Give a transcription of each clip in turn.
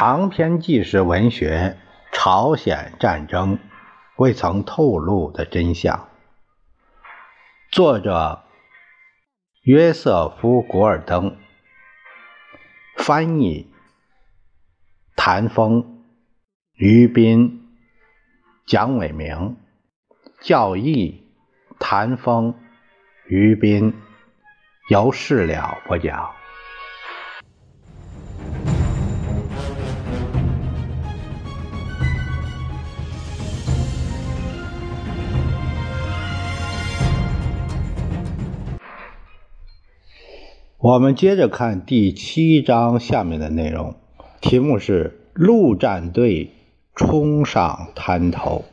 长篇纪实文学《朝鲜战争》未曾透露的真相。作者约瑟夫·古尔登，翻译谭峰、于斌、蒋伟明，教义谭峰、于斌，由事了播讲。我们接着看第七章下面的内容，题目是“陆战队冲上滩头”。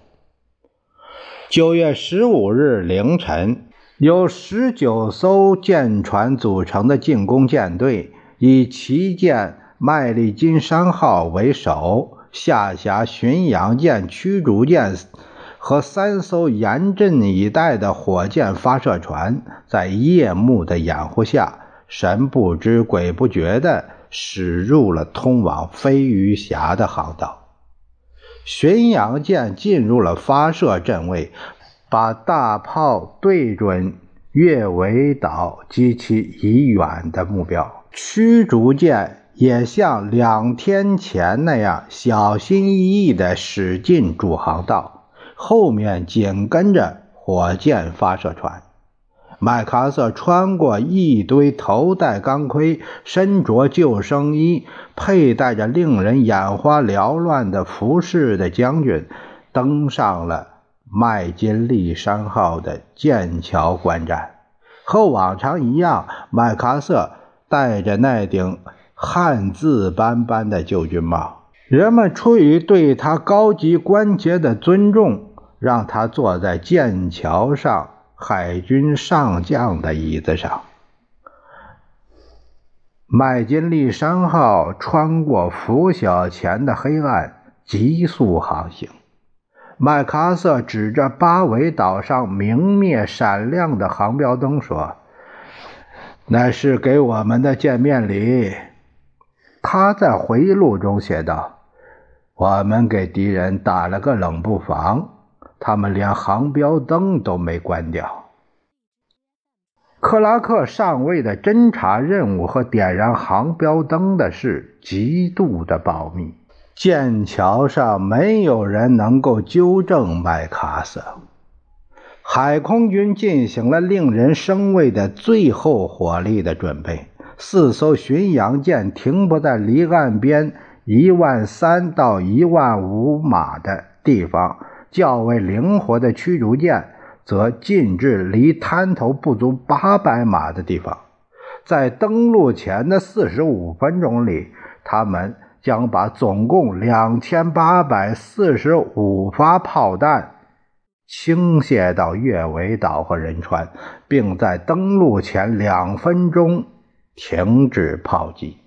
九月十五日凌晨，由十九艘舰船组成的进攻舰队，以旗舰“麦利金山号”为首，下辖巡洋舰、驱逐舰和三艘严阵以待的火箭发射船，在夜幕的掩护下。神不知鬼不觉地驶入了通往飞鱼峡的航道。巡洋舰进入了发射阵位，把大炮对准月尾岛及其以远的目标。驱逐舰也像两天前那样小心翼翼地驶进主航道，后面紧跟着火箭发射船。麦克阿瑟穿过一堆头戴钢盔、身着救生衣、佩戴着令人眼花缭乱的服饰的将军，登上了麦金利山号的剑桥观战。和往常一样，麦克阿瑟戴着那顶汉字斑斑的旧军帽。人们出于对他高级关节的尊重，让他坐在剑桥上。海军上将的椅子上，麦金利山号穿过拂晓前的黑暗，急速航行。麦克阿瑟指着八维岛上明灭闪亮的航标灯说：“那是给我们的见面礼。”他在回忆录中写道：“我们给敌人打了个冷不防。”他们连航标灯都没关掉。克拉克上尉的侦察任务和点燃航标灯的事极度的保密。剑桥上没有人能够纠正麦克阿瑟。海空军进行了令人生畏的最后火力的准备。四艘巡洋舰停泊在离岸边一万三到一万五码的地方。较为灵活的驱逐舰则进至离滩头不足八百码的地方，在登陆前的四十五分钟里，他们将把总共两千八百四十五发炮弹倾泻到月尾岛和仁川，并在登陆前两分钟停止炮击。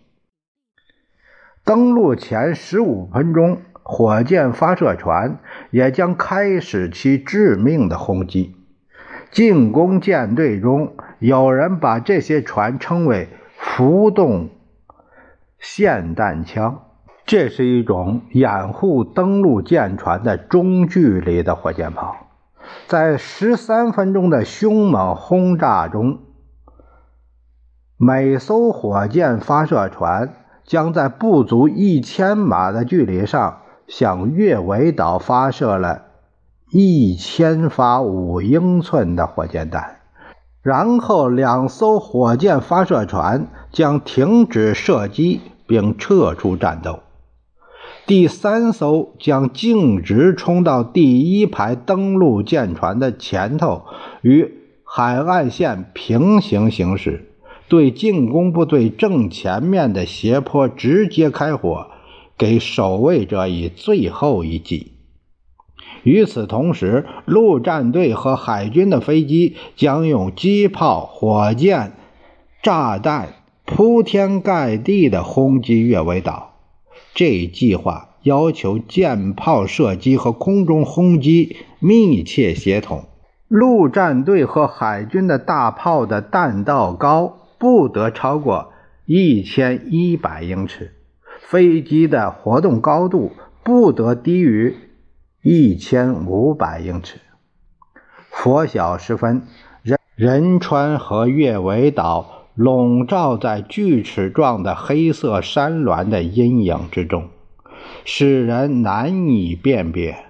登陆前十五分钟。火箭发射船也将开始其致命的轰击。进攻舰队中有人把这些船称为“浮动霰弹枪”，这是一种掩护登陆舰船的中距离的火箭炮。在十三分钟的凶猛轰炸中，每艘火箭发射船将在不足一千码的距离上。向月尾岛发射了一千发五英寸的火箭弹，然后两艘火箭发射船将停止射击并撤出战斗。第三艘将径直冲到第一排登陆舰船的前头，与海岸线平行行驶，对进攻部队正前面的斜坡直接开火。给守卫者以最后一击。与此同时，陆战队和海军的飞机将用机炮、火箭、炸弹铺天盖地地轰击月尾岛。这一计划要求舰炮射击和空中轰击密切协同。陆战队和海军的大炮的弹道高不得超过一千一百英尺。飞机的活动高度不得低于一千五百英尺。拂晓时分，仁仁川和月尾岛笼罩在锯齿状的黑色山峦的阴影之中，使人难以辨别。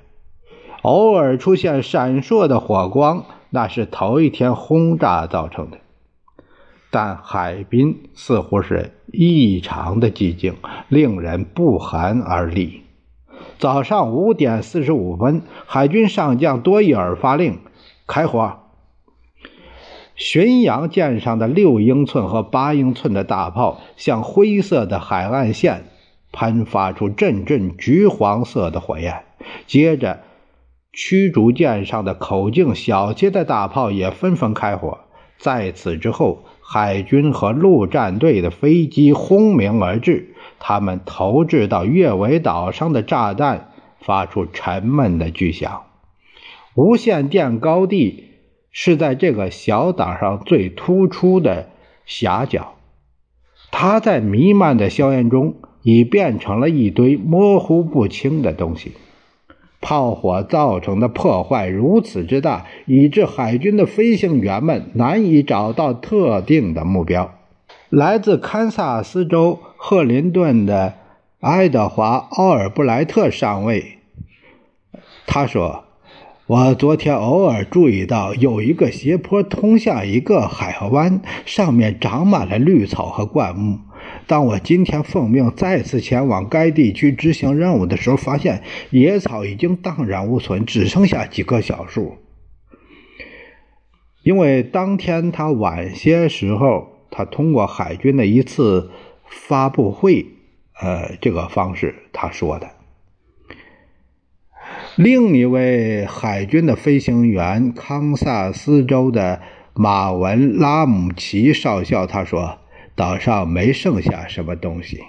偶尔出现闪烁的火光，那是头一天轰炸造成的。但海滨似乎是异常的寂静，令人不寒而栗。早上五点四十五分，海军上将多伊尔发令。开火！巡洋舰上的六英寸和八英寸的大炮向灰色的海岸线喷发出阵阵橘黄色的火焰。接着，驱逐舰上的口径小些的大炮也纷纷开火。在此之后，海军和陆战队的飞机轰鸣而至，他们投掷到月尾岛上的炸弹发出沉闷的巨响。无线电高地是在这个小岛上最突出的狭角，它在弥漫的硝烟中已变成了一堆模糊不清的东西。炮火造成的破坏如此之大，以致海军的飞行员们难以找到特定的目标。来自堪萨斯州赫林顿的爱德华·奥尔布莱特上尉，他说。我昨天偶尔注意到，有一个斜坡通向一个海湾，上面长满了绿草和灌木。当我今天奉命再次前往该地区执行任务的时候，发现野草已经荡然无存，只剩下几棵小树。因为当天他晚些时候，他通过海军的一次发布会，呃，这个方式他说的。另一位海军的飞行员，康萨斯州的马文·拉姆齐少校，他说：“岛上没剩下什么东西。”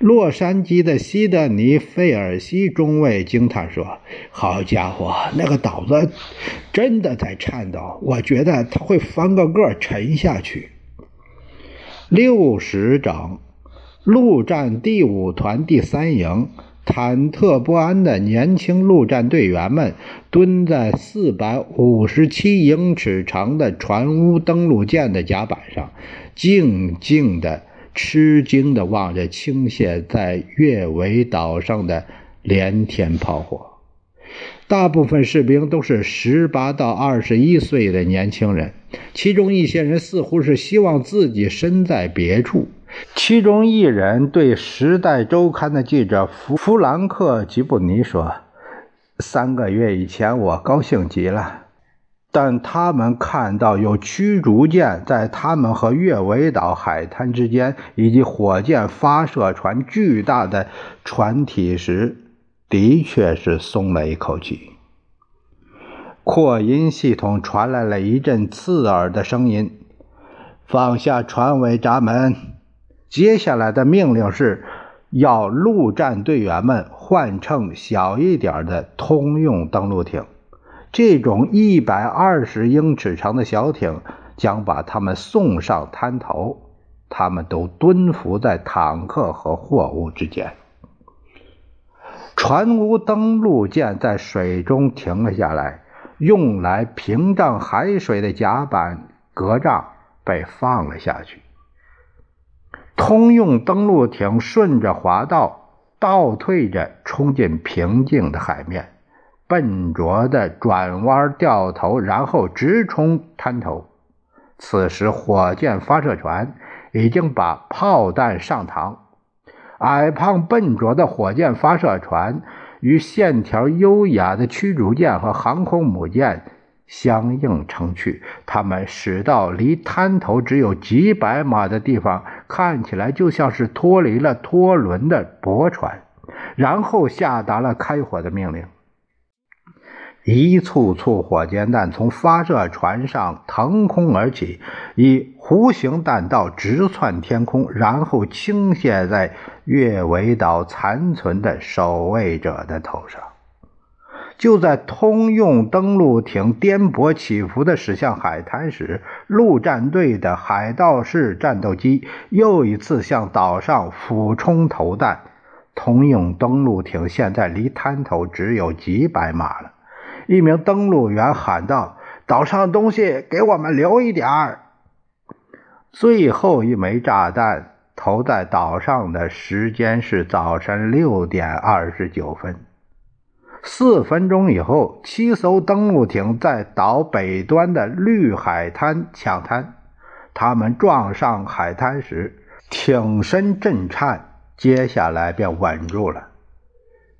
洛杉矶的西德尼·费尔西中尉惊叹说：“好家伙，那个岛子真的在颤抖，我觉得它会翻个个沉下去。”六十整，陆战第五团第三营。忐忑不安的年轻陆战队员们蹲在四百五十七英尺长的船坞登陆舰的甲板上，静静的、吃惊的望着倾泻在月尾岛上的连天炮火。大部分士兵都是十八到二十一岁的年轻人，其中一些人似乎是希望自己身在别处。其中一人对《时代周刊》的记者弗弗兰克·吉布尼说：“三个月以前，我高兴极了，但他们看到有驱逐舰在他们和月尾岛海滩之间，以及火箭发射船巨大的船体时，的确是松了一口气。”扩音系统传来了一阵刺耳的声音：“放下船尾闸门。”接下来的命令是，要陆战队员们换乘小一点的通用登陆艇。这种一百二十英尺长的小艇将把他们送上滩头。他们都蹲伏在坦克和货物之间。船坞登陆舰在水中停了下来，用来屏障海水的甲板隔障被放了下去。通用登陆艇顺着滑道倒退着冲进平静的海面，笨拙地转弯掉头，然后直冲滩头。此时，火箭发射船已经把炮弹上膛，矮胖笨拙的火箭发射船与线条优雅的驱逐舰和航空母舰。相应成趣，他们驶到离滩头只有几百码的地方，看起来就像是脱离了拖轮的驳船，然后下达了开火的命令。一簇簇火箭弹从发射船上腾空而起，以弧形弹道直窜天空，然后倾泻在月尾岛残存的守卫者的头上。就在通用登陆艇颠簸起伏地驶向海滩时，陆战队的海盗式战斗机又一次向岛上俯冲投弹。通用登陆艇现在离滩头只有几百码了。一名登陆员喊道：“岛上的东西给我们留一点儿。”最后一枚炸弹投在岛上的时间是早晨六点二十九分。四分钟以后，七艘登陆艇在岛北端的绿海滩抢滩。他们撞上海滩时，艇身震颤，接下来便稳住了。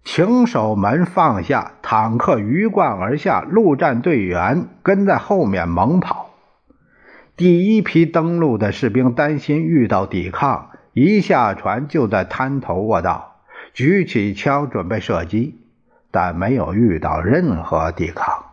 艇手们放下，坦克鱼贯而下，陆战队员跟在后面猛跑。第一批登陆的士兵担心遇到抵抗，一下船就在滩头卧倒，举起枪准备射击。但没有遇到任何抵抗，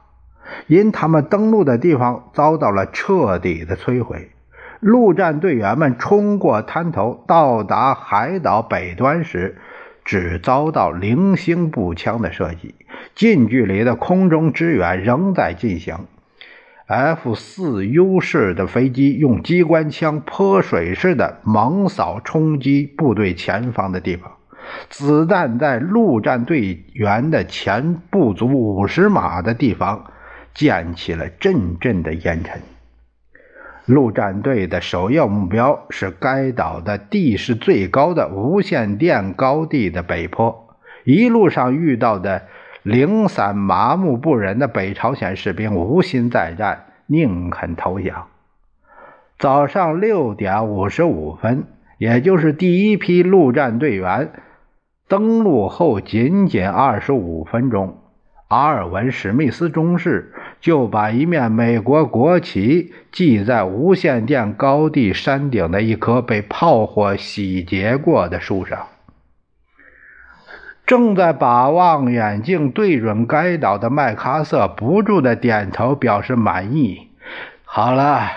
因他们登陆的地方遭到了彻底的摧毁。陆战队员们冲过滩头，到达海岛北端时，只遭到零星步枪的射击。近距离的空中支援仍在进行。F-4U 式的飞机用机关枪泼水似的猛扫冲击部队前方的地方。子弹在陆战队员的前不足五十码的地方溅起了阵阵的烟尘。陆战队的首要目标是该岛的地势最高的无线电高地的北坡。一路上遇到的零散、麻木不仁的北朝鲜士兵无心再战，宁肯投降。早上六点五十五分，也就是第一批陆战队员。登陆后仅仅二十五分钟，阿尔文·史密斯中士就把一面美国国旗系在无线电高地山顶的一棵被炮火洗劫过的树上。正在把望远镜对准该岛的麦克阿瑟不住的点头表示满意。好了，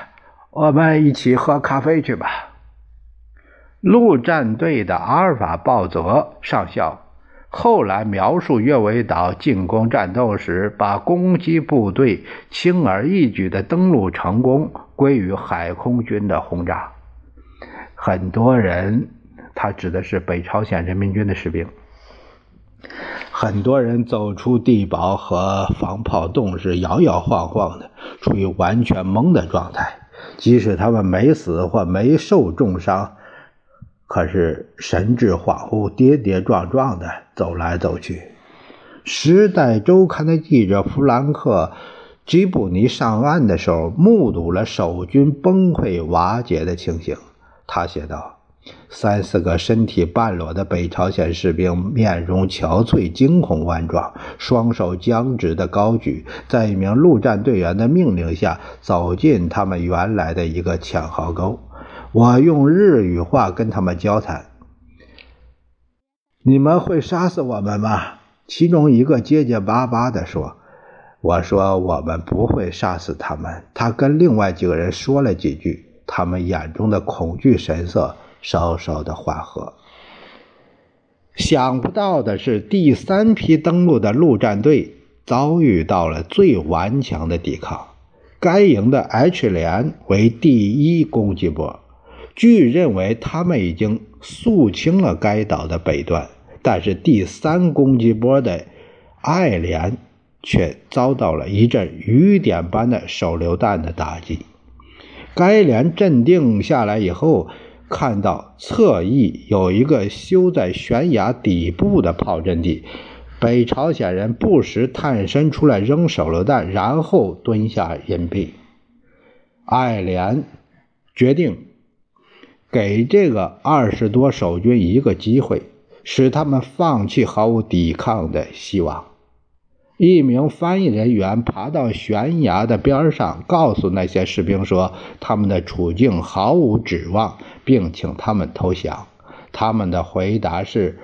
我们一起喝咖啡去吧。陆战队的阿尔法鲍泽上校后来描述约维岛进攻战斗时，把攻击部队轻而易举的登陆成功归于海空军的轰炸。很多人，他指的是北朝鲜人民军的士兵，很多人走出地堡和防炮洞时摇摇晃晃的，处于完全懵的状态，即使他们没死或没受重伤。可是神志恍惚、跌跌撞撞的走来走去。《时代周刊》的记者弗兰克·吉布尼上岸的时候，目睹了守军崩溃瓦解的情形。他写道：“三四个身体半裸的北朝鲜士兵，面容憔悴、惊恐万状，双手僵直地高举，在一名陆战队员的命令下，走进他们原来的一个抢壕沟。”我用日语话跟他们交谈。你们会杀死我们吗？其中一个结结巴巴地说：“我说我们不会杀死他们。”他跟另外几个人说了几句，他们眼中的恐惧神色稍稍的缓和。想不到的是，第三批登陆的陆战队遭遇到了最顽强的抵抗。该营的 H 连为第一攻击波。据认为，他们已经肃清了该岛的北端，但是第三攻击波的爱联却遭到了一阵雨点般的手榴弹的打击。该连镇定下来以后，看到侧翼有一个修在悬崖底部的炮阵地，北朝鲜人不时探身出来扔手榴弹，然后蹲下隐蔽。爱联决定。给这个二十多守军一个机会，使他们放弃毫无抵抗的希望。一名翻译人员爬到悬崖的边上，告诉那些士兵说：“他们的处境毫无指望，并请他们投降。”他们的回答是：“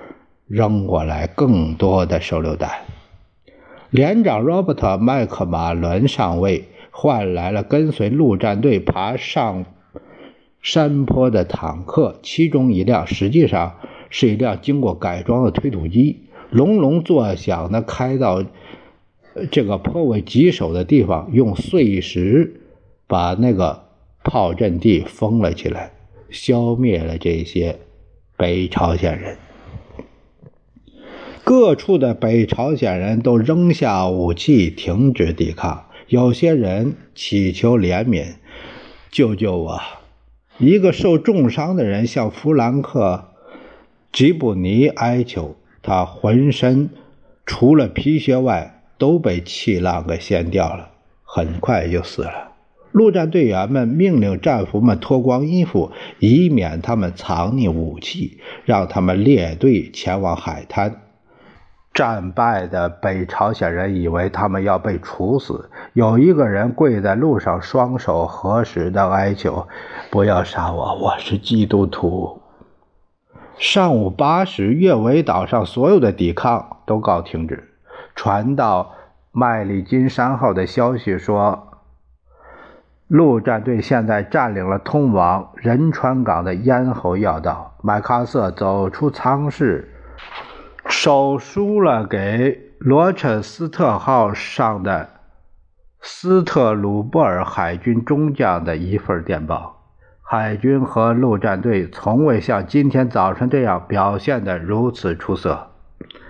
扔过来更多的手榴弹。”连长罗伯特·麦克马伦上尉换来了跟随陆战队爬上。山坡的坦克，其中一辆实际上是一辆经过改装的推土机，隆隆作响地开到这个颇为棘手的地方，用碎石把那个炮阵地封了起来，消灭了这些北朝鲜人。各处的北朝鲜人都扔下武器，停止抵抗。有些人祈求怜悯，救救我！一个受重伤的人向弗兰克·吉布尼哀求，他浑身除了皮靴外都被气浪给掀掉了，很快就死了。陆战队员们命令战俘们脱光衣服，以免他们藏匿武器，让他们列队前往海滩。战败的北朝鲜人以为他们要被处死，有一个人跪在路上，双手合十的哀求：“不要杀我，我是基督徒。”上午八时，月尾岛上所有的抵抗都告停止。传到麦里金山号的消息说，陆战队现在占领了通往仁川港的咽喉要道。麦克阿瑟走出舱室。手书了给罗彻斯特号上的斯特鲁布尔海军中将的一份电报。海军和陆战队从未像今天早晨这样表现得如此出色。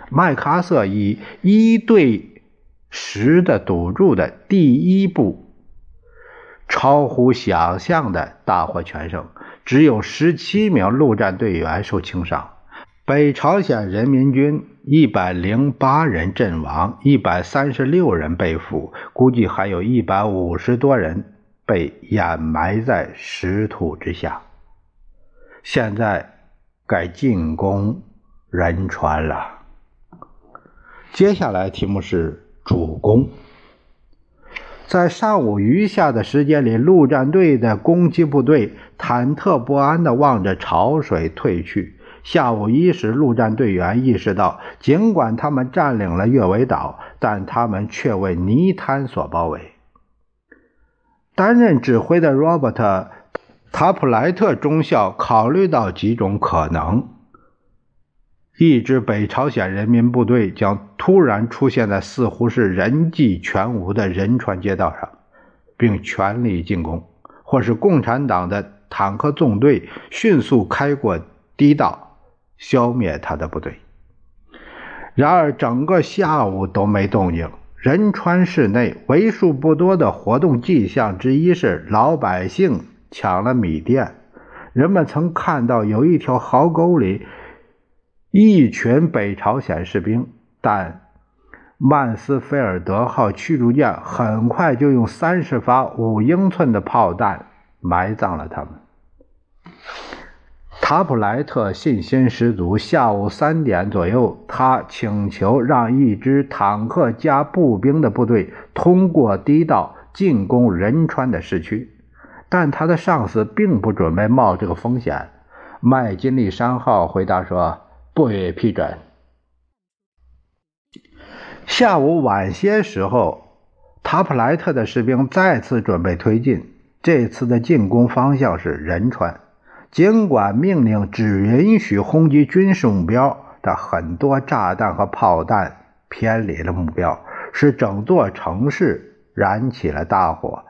麦克阿瑟以一对十的赌注的第一步，超乎想象的大获全胜，只有十七名陆战队员受轻伤。北朝鲜人民军一百零八人阵亡，一百三十六人被俘，估计还有一百五十多人被掩埋在石土之下。现在该进攻仁川了。接下来题目是主攻。在上午余下的时间里，陆战队的攻击部队忐忑不安地望着潮水退去。下午一时，陆战队员意识到，尽管他们占领了月尾岛，但他们却为泥滩所包围。担任指挥的罗伯特·塔普莱特中校考虑到几种可能：一支北朝鲜人民部队将突然出现在似乎是人迹全无的仁川街道上，并全力进攻；或是共产党的坦克纵队迅速开过堤道。消灭他的部队。然而，整个下午都没动静。仁川市内为数不多的活动迹象之一是老百姓抢了米店。人们曾看到有一条壕沟里一群北朝鲜士兵，但曼斯菲尔德号驱逐舰很快就用三十发五英寸的炮弹埋葬了他们。塔普莱特信心十足。下午三点左右，他请求让一支坦克加步兵的部队通过堤道进攻仁川的市区，但他的上司并不准备冒这个风险。麦金利山号回答说：“不予批准。”下午晚些时候，塔普莱特的士兵再次准备推进，这次的进攻方向是仁川。尽管命令只允许轰击军事目标，但很多炸弹和炮弹偏离了目标，使整座城市燃起了大火，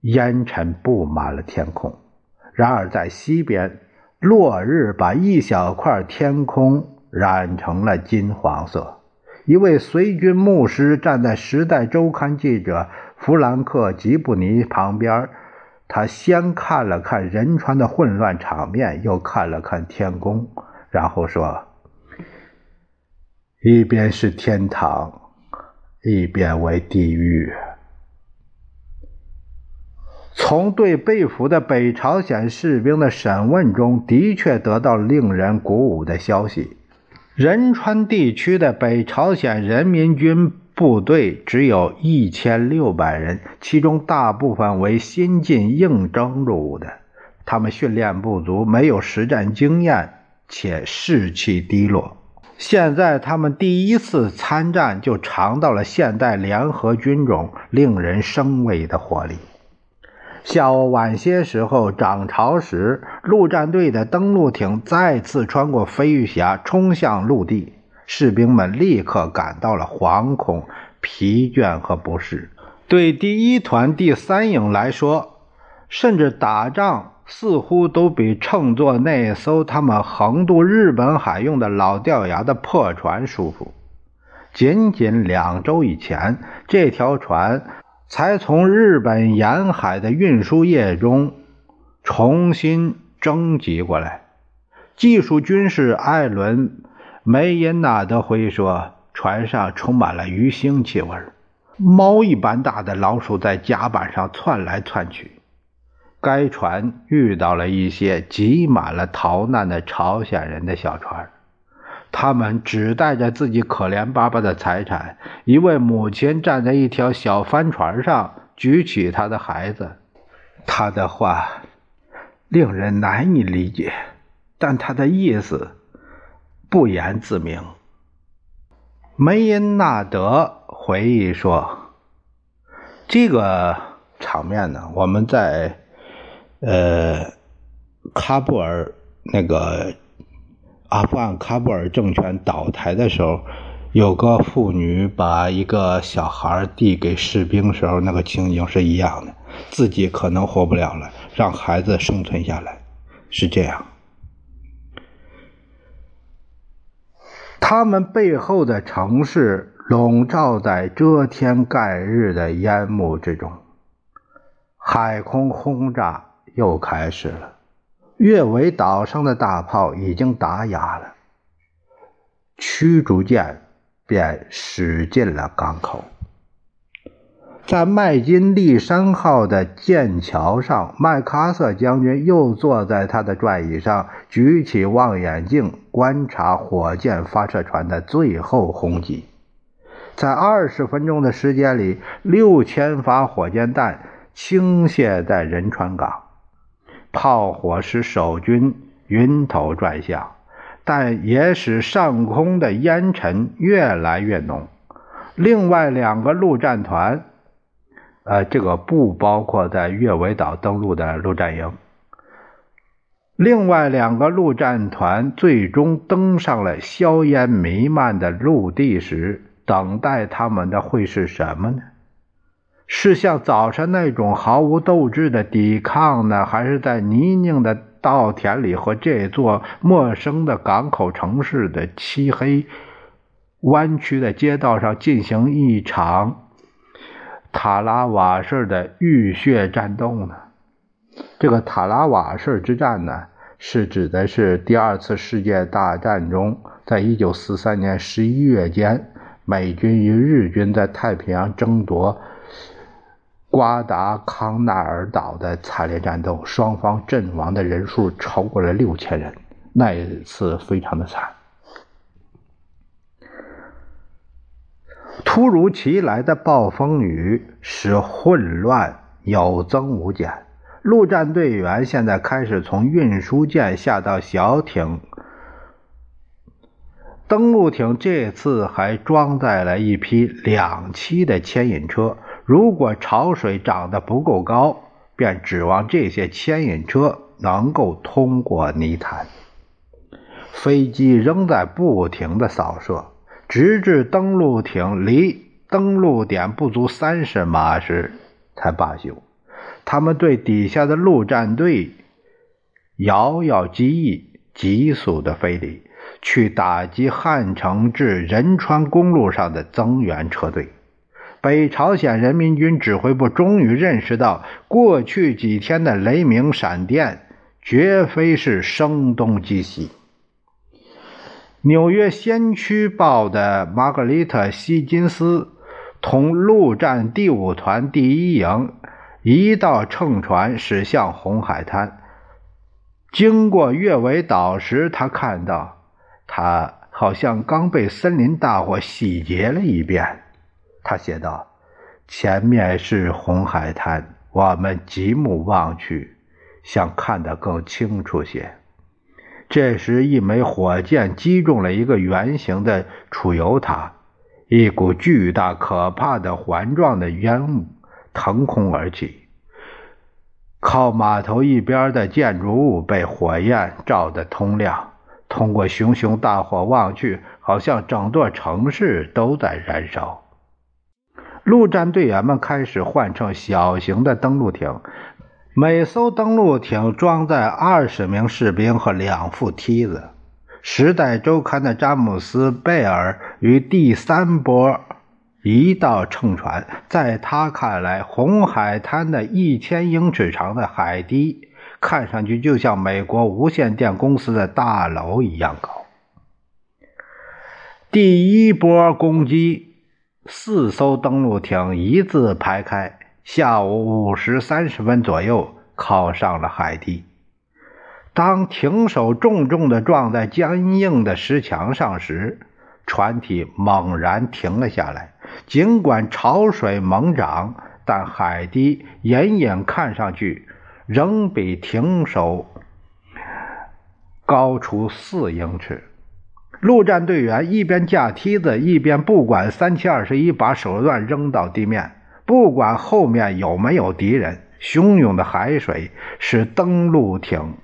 烟尘布满了天空。然而，在西边，落日把一小块天空染成了金黄色。一位随军牧师站在《时代周刊》记者弗兰克·吉布尼旁边。他先看了看仁川的混乱场面，又看了看天宫，然后说：“一边是天堂，一边为地狱。”从对被俘的北朝鲜士兵的审问中，的确得到令人鼓舞的消息：仁川地区的北朝鲜人民军。部队只有一千六百人，其中大部分为新进应征入伍的。他们训练不足，没有实战经验，且士气低落。现在他们第一次参战，就尝到了现代联合军种令人生畏的火力。下午晚些时候涨潮时，陆战队的登陆艇再次穿过飞鱼峡，冲向陆地。士兵们立刻感到了惶恐、疲倦和不适。对第一团第三营来说，甚至打仗似乎都比乘坐那艘他们横渡日本海用的老掉牙的破船舒服。仅仅两周以前，这条船才从日本沿海的运输业中重新征集过来。技术军事艾伦·梅因纳德回忆说，船上充满了鱼腥气味。猫一般大的老鼠在甲板上窜来窜去。该船遇到了一些挤满了逃难的朝鲜人的小船，他们只带着自己可怜巴巴的财产。一位母亲站在一条小帆船上，举起她的孩子。他的话令人难以理解，但他的意思不言自明。梅因纳德。回忆说：“这个场面呢，我们在呃喀布尔那个阿富汗喀布尔政权倒台的时候，有个妇女把一个小孩递给士兵时候，那个情景是一样的。自己可能活不了了，让孩子生存下来，是这样。他们背后的城市。”笼罩在遮天盖日的烟幕之中，海空轰炸又开始了。月尾岛上的大炮已经打哑了，驱逐舰便驶进了港口。在麦金利山号的舰桥上，麦克阿瑟将军又坐在他的转椅上，举起望远镜观察火箭发射船的最后轰击。在二十分钟的时间里，六千发火箭弹倾泻在仁川港，炮火使守军晕头转向，但也使上空的烟尘越来越浓。另外两个陆战团，呃，这个不包括在月尾岛登陆的陆战营。另外两个陆战团最终登上了硝烟弥漫的陆地时。等待他们的会是什么呢？是像早晨那种毫无斗志的抵抗呢，还是在泥泞的稻田里和这座陌生的港口城市的漆黑弯曲的街道上进行一场塔拉瓦式的浴血战斗呢？这个塔拉瓦式之战呢，是指的是第二次世界大战中，在一九四三年十一月间。美军与日军在太平洋争夺瓜达康纳尔岛的惨烈战斗，双方阵亡的人数超过了六千人。那一次非常的惨。突如其来的暴风雨使混乱有增无减。陆战队员现在开始从运输舰下到小艇。登陆艇这次还装载了一批两栖的牵引车，如果潮水涨得不够高，便指望这些牵引车能够通过泥潭。飞机仍在不停地扫射，直至登陆艇离登陆点不足三十码时才罢休。他们对底下的陆战队遥遥机翼，急速的飞离。去打击汉城至仁川公路上的增援车队。北朝鲜人民军指挥部终于认识到，过去几天的雷鸣闪电绝非是声东击西。《纽约先驱报》的玛格丽特·希金斯同陆战第五团第一营一道乘船驶向红海滩。经过月尾岛时，他看到。他好像刚被森林大火洗劫了一遍。他写道：“前面是红海滩，我们极目望去，想看得更清楚些。”这时，一枚火箭击中了一个圆形的储油塔，一股巨大可怕的环状的烟雾腾空而起。靠码头一边的建筑物被火焰照得通亮。通过熊熊大火望去，好像整座城市都在燃烧。陆战队员们开始换成小型的登陆艇，每艘登陆艇装载二十名士兵和两副梯子。《时代周刊》的詹姆斯·贝尔与第三波一道乘船，在他看来，红海滩的一千英尺长的海堤看上去就像美国无线电公司的大楼一样高。第一波攻击。四艘登陆艇一字排开，下午五时三十分左右靠上了海堤。当艇首重重地撞在坚硬的石墙上时，船体猛然停了下来。尽管潮水猛涨，但海堤隐隐看上去仍比艇首高出四英尺。陆战队员一边架梯子，一边不管三七二十一把手榴弹扔到地面，不管后面有没有敌人。汹涌的海水使登陆艇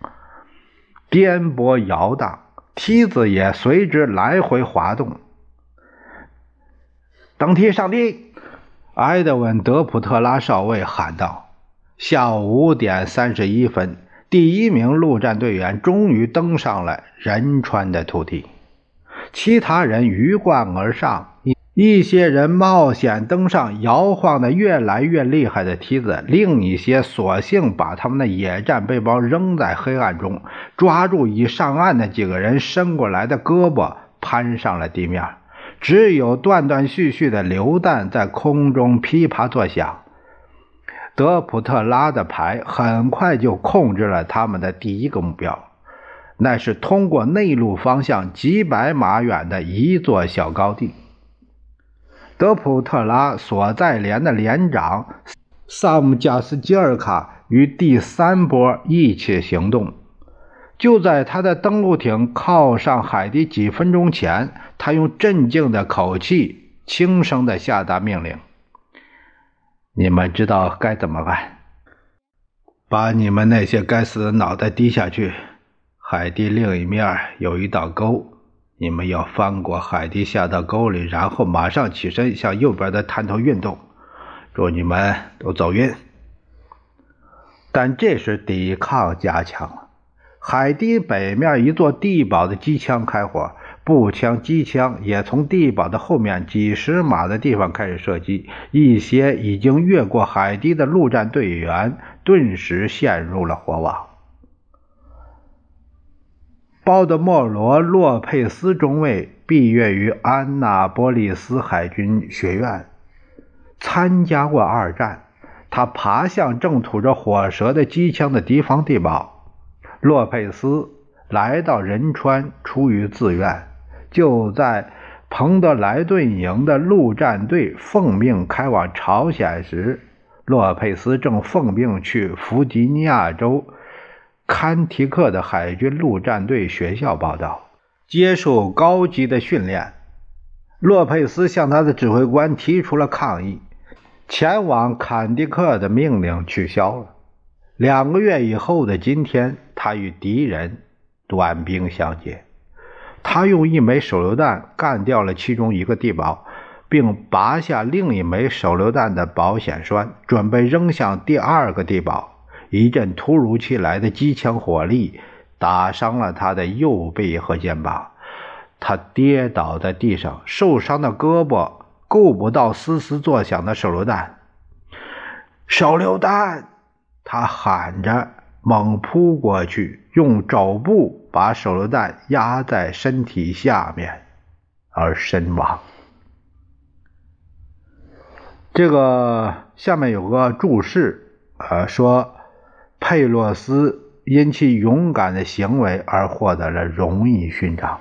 颠簸摇荡，梯子也随之来回滑动。登梯上梯！埃德温·德普特拉少尉喊道。下午五点三十一分，第一名陆战队员终于登上了仁川的土地。其他人鱼贯而上，一些人冒险登上摇晃的越来越厉害的梯子，另一些索性把他们的野战背包扔在黑暗中，抓住已上岸的几个人伸过来的胳膊，攀上了地面。只有断断续续的榴弹在空中噼啪作响。德普特拉的排很快就控制了他们的第一个目标。那是通过内陆方向几百码远的一座小高地。德普特拉所在连的连长萨姆加斯基尔卡与第三波一起行动。就在他的登陆艇靠上海堤几分钟前，他用镇静的口气轻声的下达命令：“你们知道该怎么办？把你们那些该死的脑袋低下去。”海堤另一面有一道沟，你们要翻过海堤下到沟里，然后马上起身向右边的探头运动。祝你们都走运。但这时抵抗加强了，海堤北面一座地堡的机枪开火，步枪、机枪也从地堡的后面几十码的地方开始射击。一些已经越过海堤的陆战队员顿时陷入了火网。鲍德莫罗·洛佩斯中尉毕业于安纳波利斯海军学院，参加过二战。他爬向正吐着火舌的机枪的敌方地堡。洛佩斯来到仁川出于自愿。就在彭德莱顿营的陆战队奉命开往朝鲜时，洛佩斯正奉命去弗吉尼亚州。坎提克的海军陆战队学校报道，接受高级的训练。洛佩斯向他的指挥官提出了抗议，前往坎迪克的命令取消了。两个月以后的今天，他与敌人短兵相接。他用一枚手榴弹干掉了其中一个地堡，并拔下另一枚手榴弹的保险栓，准备扔向第二个地堡。一阵突如其来的机枪火力打伤了他的右臂和肩膀，他跌倒在地上，受伤的胳膊够不到嘶嘶作响的手榴弹。手榴弹！他喊着，猛扑过去，用肘部把手榴弹压在身体下面，而身亡。这个下面有个注释，呃，说。佩洛斯因其勇敢的行为而获得了荣誉勋章。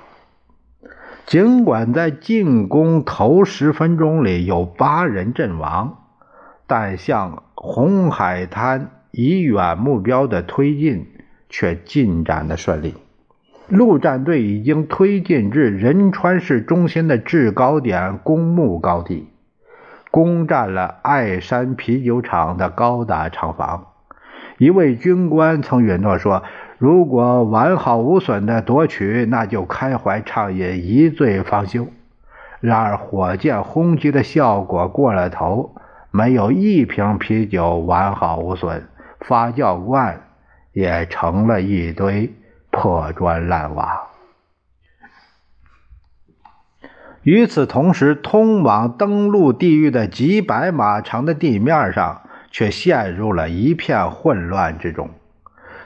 尽管在进攻头十分钟里有八人阵亡，但向红海滩以远目标的推进却进展的顺利。陆战队已经推进至仁川市中心的制高点公墓高地，攻占了爱山啤酒厂的高大厂房。一位军官曾允诺说：“如果完好无损的夺取，那就开怀畅饮，一醉方休。”然而火箭轰击的效果过了头，没有一瓶啤酒完好无损，发酵罐也成了一堆破砖烂瓦。与此同时，通往登陆地狱的几百码长的地面上却陷入了一片混乱之中。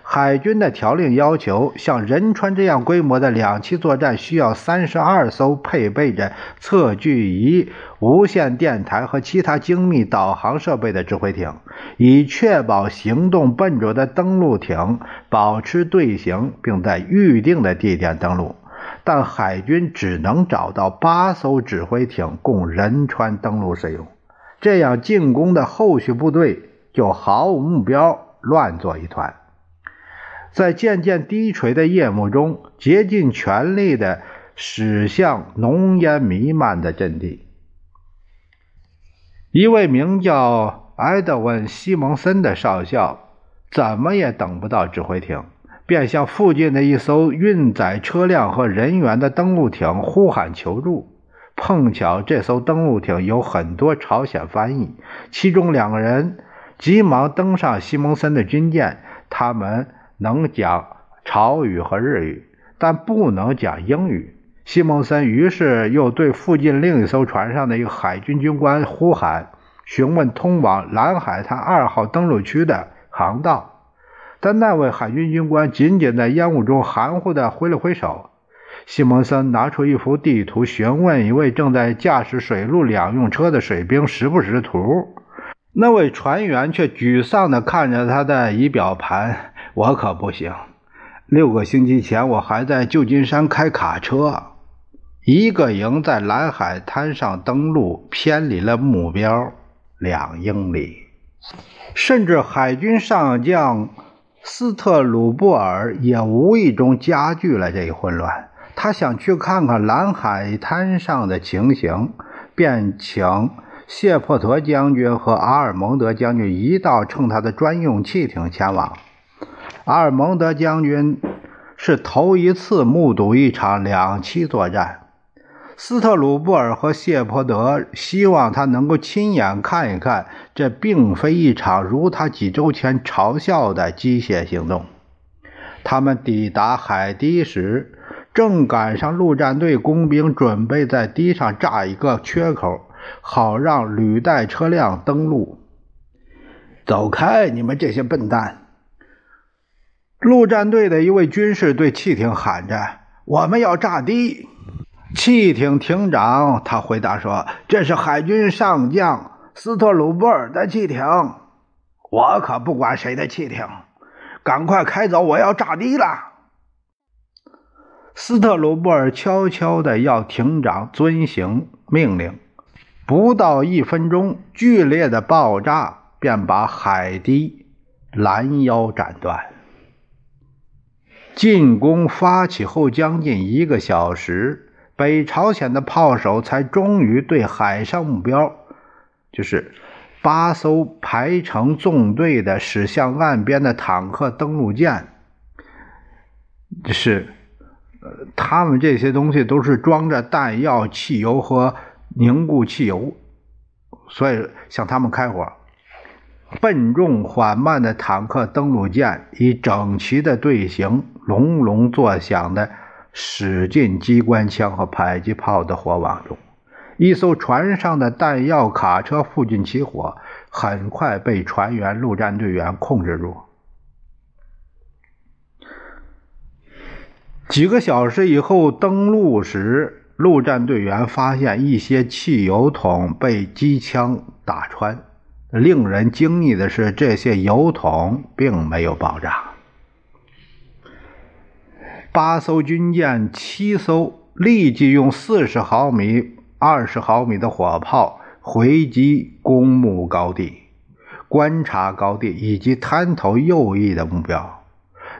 海军的条令要求，像仁川这样规模的两栖作战需要三十二艘配备着测距仪、无线电台和其他精密导航设备的指挥艇，以确保行动笨拙的登陆艇保持队形，并在预定的地点登陆。但海军只能找到八艘指挥艇供仁川登陆使用，这样进攻的后续部队就毫无目标，乱作一团。在渐渐低垂的夜幕中，竭尽全力地驶向浓烟弥漫的阵地。一位名叫埃德温·西蒙森的少校，怎么也等不到指挥艇，便向附近的一艘运载车辆和人员的登陆艇呼喊求助。碰巧这艘登陆艇有很多朝鲜翻译，其中两个人急忙登上西蒙森的军舰，他们。能讲潮语和日语，但不能讲英语。西蒙森于是又对附近另一艘船上的一个海军军官呼喊，询问通往蓝海滩二号登陆区的航道。但那位海军军官仅仅在烟雾中含糊地挥了挥手。西蒙森拿出一幅地图，询问一位正在驾驶水陆两用车的水兵识不识图。那位船员却沮丧地看着他的仪表盘。我可不行。六个星期前，我还在旧金山开卡车。一个营在蓝海滩上登陆，偏离了目标两英里。甚至海军上将斯特鲁布尔也无意中加剧了这一混乱。他想去看看蓝海滩上的情形，便请谢珀特将军和阿尔蒙德将军一道乘他的专用汽艇前往。阿尔蒙德将军是头一次目睹一场两栖作战，斯特鲁布尔和谢泼德希望他能够亲眼看一看，这并非一场如他几周前嘲笑的机械行动。他们抵达海堤时，正赶上陆战队工兵准备在堤上炸一个缺口，好让履带车辆登陆。走开，你们这些笨蛋！陆战队的一位军士对汽艇喊着：“我们要炸堤！”汽艇艇长他回答说：“这是海军上将斯特鲁布尔的汽艇，我可不管谁的汽艇，赶快开走！我要炸堤了。”斯特鲁布尔悄悄地要艇长遵行命令。不到一分钟，剧烈的爆炸便把海堤拦腰斩断。进攻发起后将近一个小时，北朝鲜的炮手才终于对海上目标，就是八艘排成纵队的驶向岸边的坦克登陆舰，是，呃，他们这些东西都是装着弹药、汽油和凝固汽油，所以向他们开火。笨重缓慢的坦克登陆舰以整齐的队形，隆隆作响的驶进机关枪和迫击炮的火网中。一艘船上的弹药卡车附近起火，很快被船员、陆战队员控制住。几个小时以后登陆时，陆战队员发现一些汽油桶被机枪打穿。令人惊异的是，这些油桶并没有爆炸。八艘军舰，七艘立即用四十毫米、二十毫米的火炮回击公墓高地、观察高地以及滩头右翼的目标，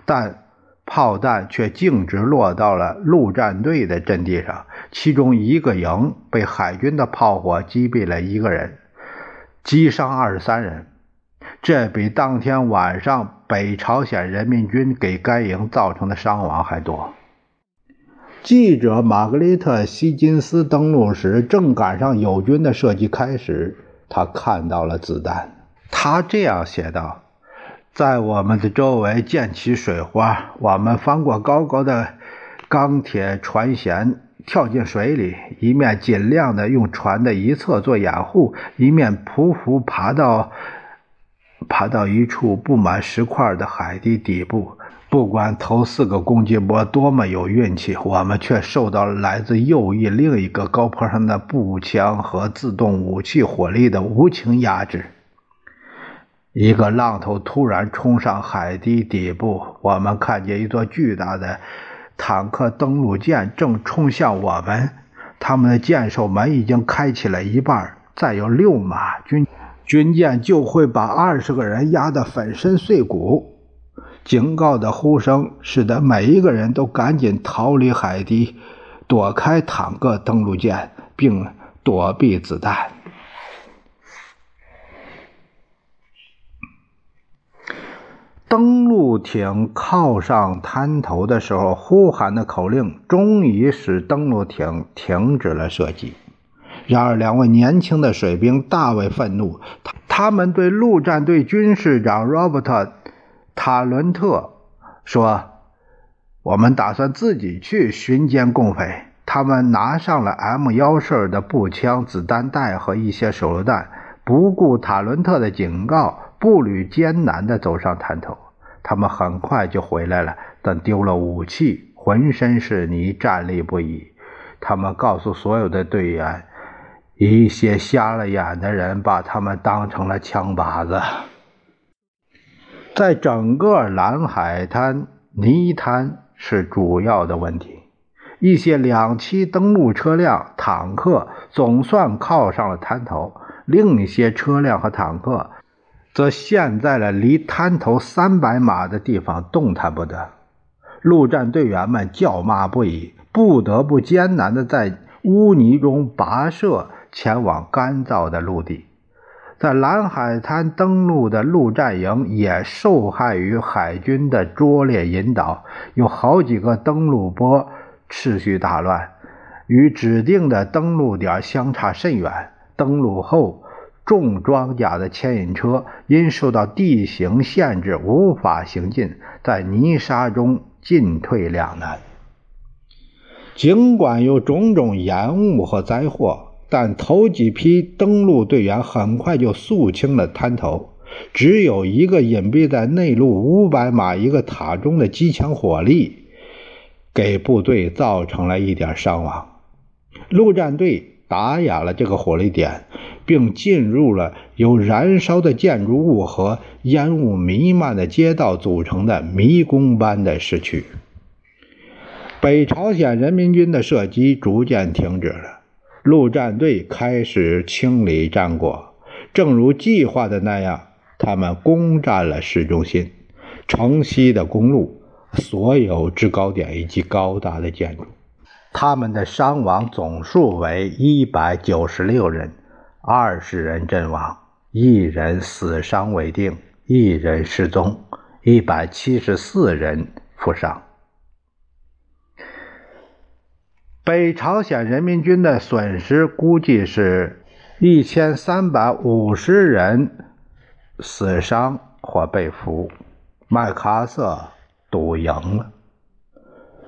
但炮弹却径直落到了陆战队的阵地上，其中一个营被海军的炮火击毙了一个人。击伤二十三人，这比当天晚上北朝鲜人民军给该营造成的伤亡还多。记者玛格丽特·希金斯登陆时，正赶上友军的射击开始。他看到了子弹。他这样写道：“在我们的周围溅起水花，我们翻过高高的钢铁船舷，跳进水里，一面尽量的用船的一侧做掩护，一面匍匐爬到爬到一处布满石块的海底底部。”不管头四个攻击波多么有运气，我们却受到了来自右翼另一个高坡上的步枪和自动武器火力的无情压制。一个浪头突然冲上海底底部，我们看见一座巨大的坦克登陆舰正冲向我们，他们的舰首门已经开启了一半，再有六码军军舰就会把二十个人压得粉身碎骨。警告的呼声使得每一个人都赶紧逃离海底，躲开坦克登陆舰，并躲避子弹。登陆艇靠上滩头的时候，呼喊的口令终于使登陆艇停止了射击。然而，两位年轻的水兵大为愤怒，他他们对陆战队军士长罗伯特。塔伦特说：“我们打算自己去巡歼共匪。”他们拿上了 M 幺式的步枪、子弹袋和一些手榴弹，不顾塔伦特的警告，步履艰难地走上滩头。他们很快就回来了，但丢了武器，浑身是泥，站立不已。他们告诉所有的队员：“一些瞎了眼的人把他们当成了枪靶子。”在整个蓝海滩，泥滩是主要的问题。一些两栖登陆车辆、坦克总算靠上了滩头，另一些车辆和坦克则陷在了离滩头三百码的地方，动弹不得。陆战队员们叫骂不已，不得不艰难地在污泥中跋涉前往干燥的陆地。在蓝海滩登陆的陆战营也受害于海军的拙劣引导，有好几个登陆波秩序大乱，与指定的登陆点相差甚远。登陆后，重装甲的牵引车因受到地形限制无法行进，在泥沙中进退两难。尽管有种种延误和灾祸。但头几批登陆队员很快就肃清了滩头，只有一个隐蔽在内陆五百码一个塔中的机枪火力，给部队造成了一点伤亡。陆战队打哑了这个火力点，并进入了由燃烧的建筑物和烟雾弥漫的街道组成的迷宫般的市区。北朝鲜人民军的射击逐渐停止了。陆战队开始清理战果，正如计划的那样，他们攻占了市中心、城西的公路、所有制高点以及高大的建筑。他们的伤亡总数为一百九十六人，二十人阵亡，一人死伤未定，一人失踪，一百七十四人负伤。北朝鲜人民军的损失估计是一千三百五十人死伤或被俘。麦克阿瑟赌赢了。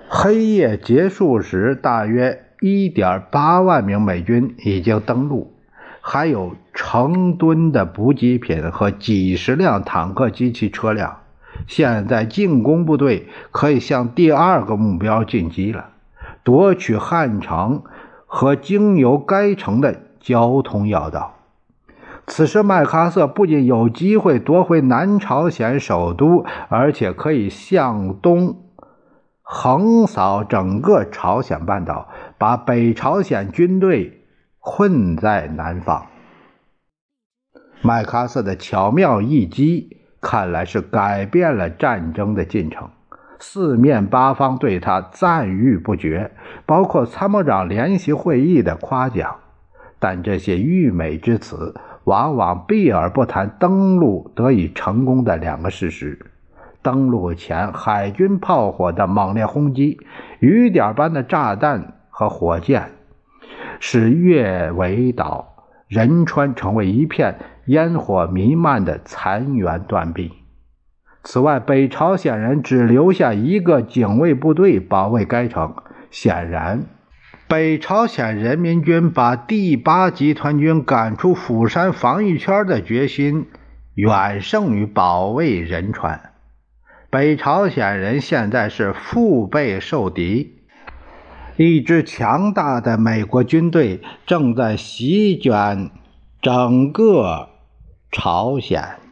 黑夜结束时，大约一点八万名美军已经登陆，还有成吨的补给品和几十辆坦克机器车辆。现在进攻部队可以向第二个目标进击了。夺取汉城和经由该城的交通要道。此时，麦克阿瑟不仅有机会夺回南朝鲜首都，而且可以向东横扫整个朝鲜半岛，把北朝鲜军队困在南方。麦克阿瑟的巧妙一击，看来是改变了战争的进程。四面八方对他赞誉不绝，包括参谋长联席会议的夸奖。但这些溢美之词往往避而不谈登陆得以成功的两个事实：登陆前海军炮火的猛烈轰击，雨点般的炸弹和火箭，使月尾岛、仁川成为一片烟火弥漫的残垣断壁。此外，北朝鲜人只留下一个警卫部队保卫该城。显然，北朝鲜人民军把第八集团军赶出釜山防御圈的决心，远胜于保卫仁川。北朝鲜人现在是腹背受敌，一支强大的美国军队正在席卷整个朝鲜。